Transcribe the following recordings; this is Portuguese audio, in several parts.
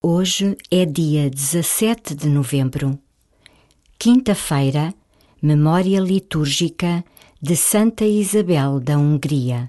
Hoje é dia 17 de novembro, quinta-feira, memória litúrgica de Santa Isabel da Hungria.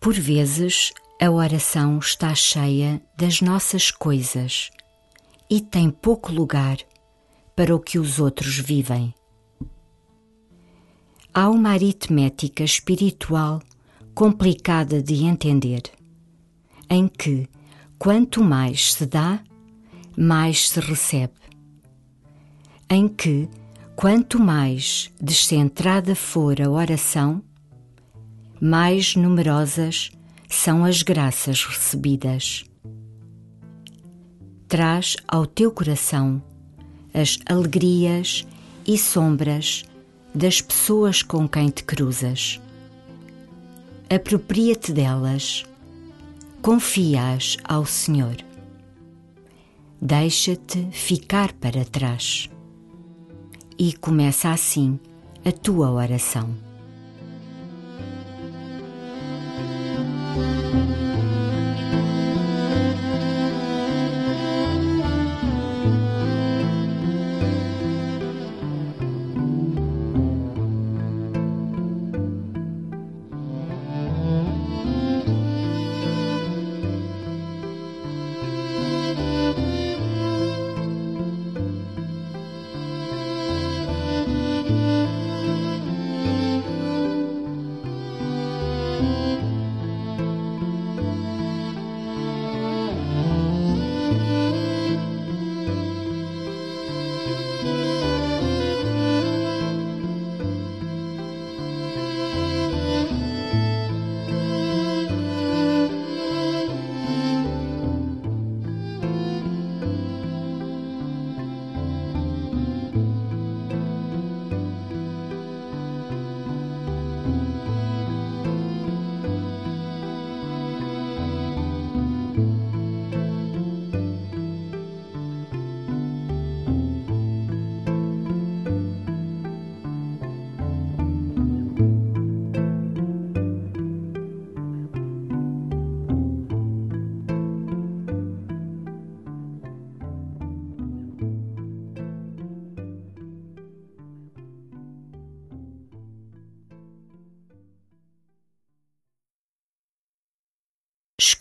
Por vezes, a oração está cheia das nossas coisas e tem pouco lugar para o que os outros vivem. Há uma aritmética espiritual complicada de entender, em que, quanto mais se dá, mais se recebe. Em que, quanto mais descentrada for a oração, mais numerosas são as graças recebidas. Traz ao teu coração as alegrias e sombras das pessoas com quem te cruzas. Apropria-te delas, confia-as ao Senhor. Deixa-te ficar para trás. E começa assim a tua oração. Thank you.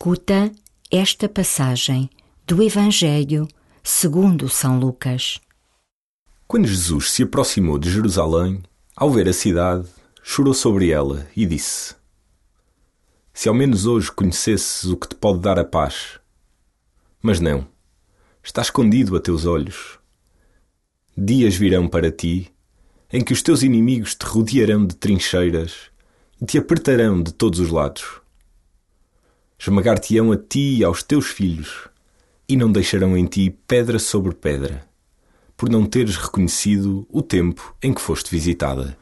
Escuta esta passagem do Evangelho segundo São Lucas. Quando Jesus se aproximou de Jerusalém, ao ver a cidade, chorou sobre ela e disse: Se ao menos hoje conhecesses o que te pode dar a paz. Mas não, está escondido a teus olhos. Dias virão para ti em que os teus inimigos te rodearão de trincheiras e te apertarão de todos os lados esmagar-te-ão a ti e aos teus filhos, e não deixarão em ti pedra sobre pedra, por não teres reconhecido o tempo em que foste visitada.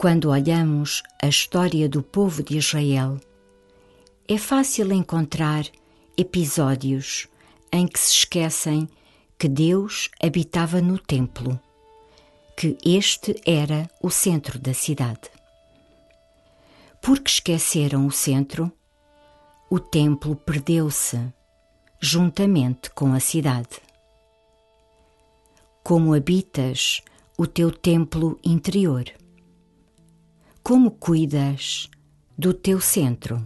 Quando olhamos a história do povo de Israel, é fácil encontrar episódios em que se esquecem que Deus habitava no templo, que este era o centro da cidade. Porque esqueceram o centro, o templo perdeu-se, juntamente com a cidade. Como habitas o teu templo interior? Como cuidas do teu centro?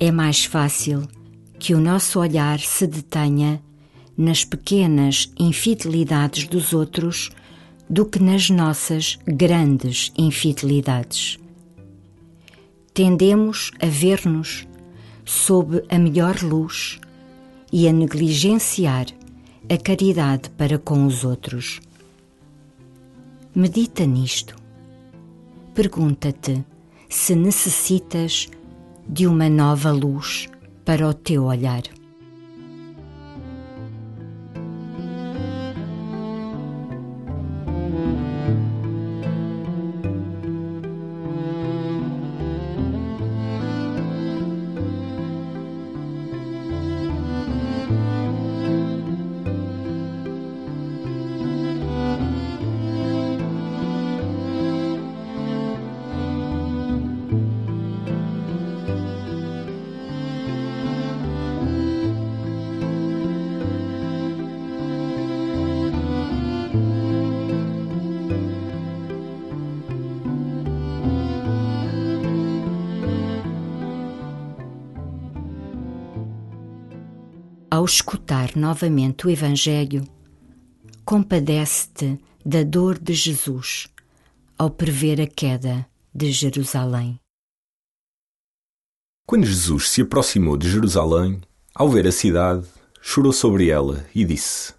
É mais fácil que o nosso olhar se detenha nas pequenas infidelidades dos outros do que nas nossas grandes infidelidades. Tendemos a ver-nos sob a melhor luz e a negligenciar a caridade para com os outros. Medita nisto. Pergunta-te se necessitas de uma nova luz para o teu olhar. Ao escutar novamente o Evangelho, compadece-te da dor de Jesus ao prever a queda de Jerusalém. Quando Jesus se aproximou de Jerusalém, ao ver a cidade, chorou sobre ela e disse: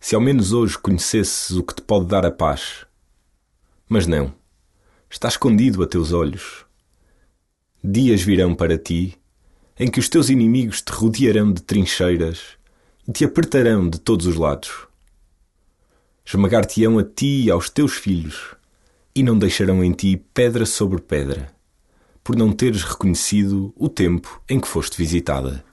Se ao menos hoje conhecesses o que te pode dar a paz. Mas não, está escondido a teus olhos. Dias virão para ti em que os teus inimigos te rodearão de trincheiras e te apertarão de todos os lados. Esmagar-te-ão a ti e aos teus filhos, e não deixarão em ti pedra sobre pedra, por não teres reconhecido o tempo em que foste visitada.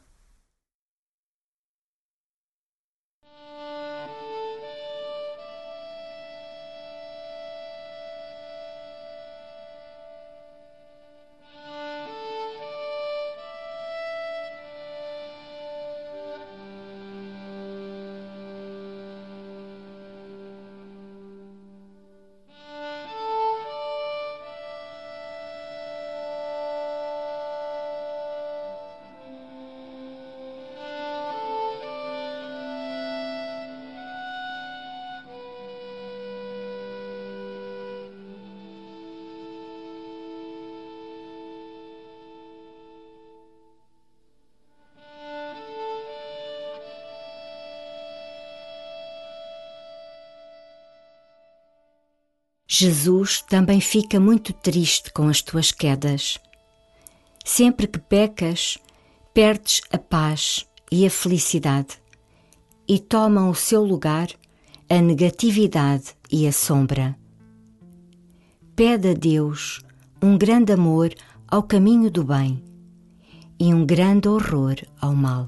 Jesus também fica muito triste com as tuas quedas. Sempre que pecas, perdes a paz e a felicidade e tomam o seu lugar a negatividade e a sombra. Pede a Deus um grande amor ao caminho do bem e um grande horror ao mal.